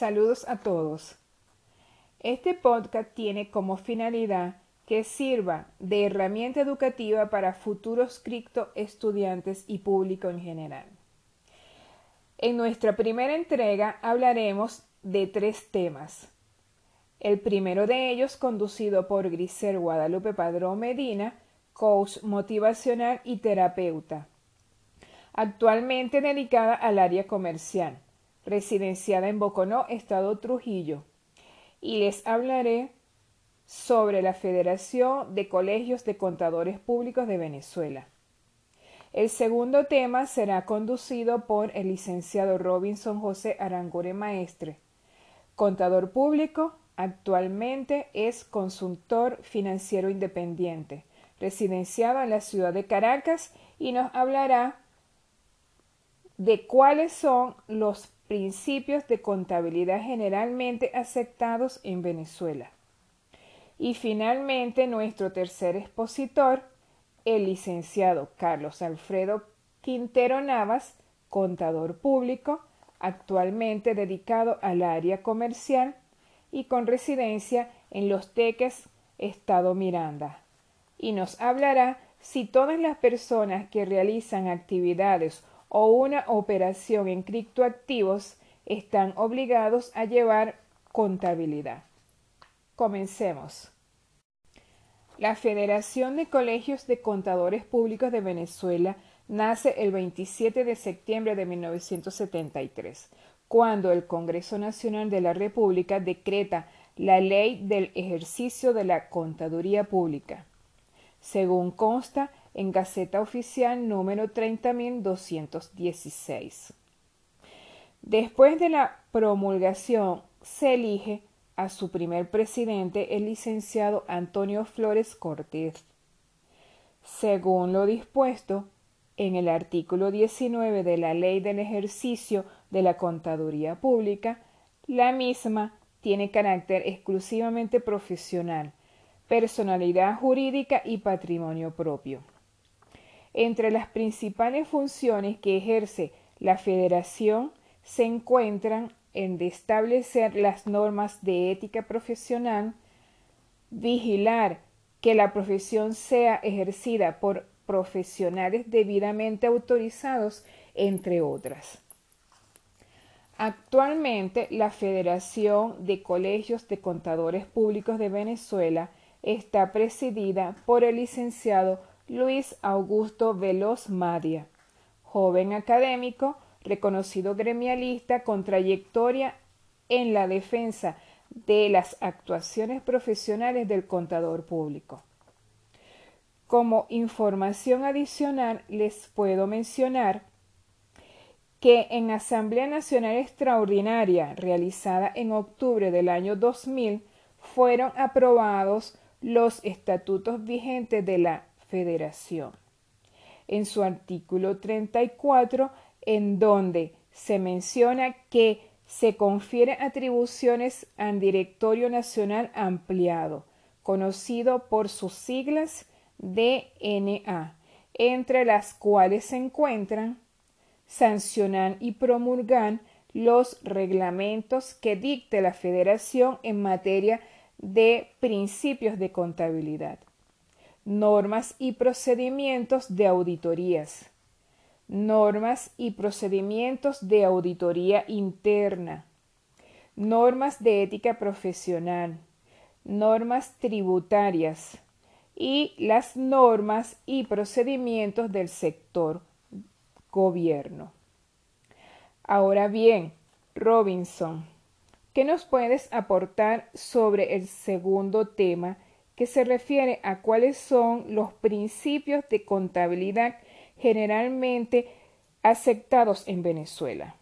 Saludos a todos. Este podcast tiene como finalidad que sirva de herramienta educativa para futuros cripto estudiantes y público en general. En nuestra primera entrega hablaremos de tres temas. El primero de ellos conducido por Grisel Guadalupe Padrón Medina, coach motivacional y terapeuta, actualmente dedicada al área comercial residenciada en Boconó, Estado Trujillo, y les hablaré sobre la Federación de Colegios de Contadores Públicos de Venezuela. El segundo tema será conducido por el licenciado Robinson José Arangure Maestre, contador público, actualmente es consultor financiero independiente, residenciado en la ciudad de Caracas y nos hablará de cuáles son los principios de contabilidad generalmente aceptados en Venezuela. Y finalmente nuestro tercer expositor, el licenciado Carlos Alfredo Quintero Navas, contador público, actualmente dedicado al área comercial y con residencia en Los Teques, Estado Miranda. Y nos hablará si todas las personas que realizan actividades o una operación en criptoactivos están obligados a llevar contabilidad. Comencemos. La Federación de Colegios de Contadores Públicos de Venezuela nace el 27 de septiembre de 1973, cuando el Congreso Nacional de la República decreta la Ley del Ejercicio de la Contaduría Pública. Según consta en Gaceta Oficial número 30.216. Después de la promulgación se elige a su primer presidente el licenciado Antonio Flores Cortés. Según lo dispuesto en el artículo 19 de la Ley del Ejercicio de la Contaduría Pública, la misma tiene carácter exclusivamente profesional, personalidad jurídica y patrimonio propio. Entre las principales funciones que ejerce la Federación se encuentran en establecer las normas de ética profesional, vigilar que la profesión sea ejercida por profesionales debidamente autorizados, entre otras. Actualmente, la Federación de Colegios de Contadores Públicos de Venezuela está presidida por el licenciado Luis Augusto Veloz Madia, joven académico, reconocido gremialista con trayectoria en la defensa de las actuaciones profesionales del contador público. Como información adicional les puedo mencionar que en Asamblea Nacional Extraordinaria realizada en octubre del año 2000 fueron aprobados los estatutos vigentes de la Federación. En su artículo 34, en donde se menciona que se confiere atribuciones al Directorio Nacional Ampliado, conocido por sus siglas DNA, entre las cuales se encuentran sancionan y promulgan los reglamentos que dicte la Federación en materia de principios de contabilidad normas y procedimientos de auditorías, normas y procedimientos de auditoría interna, normas de ética profesional, normas tributarias. Y las normas y procedimientos del sector gobierno. Ahora bien, Robinson, ¿qué nos puedes aportar sobre el segundo tema que se refiere a cuáles son los principios de contabilidad generalmente aceptados en Venezuela.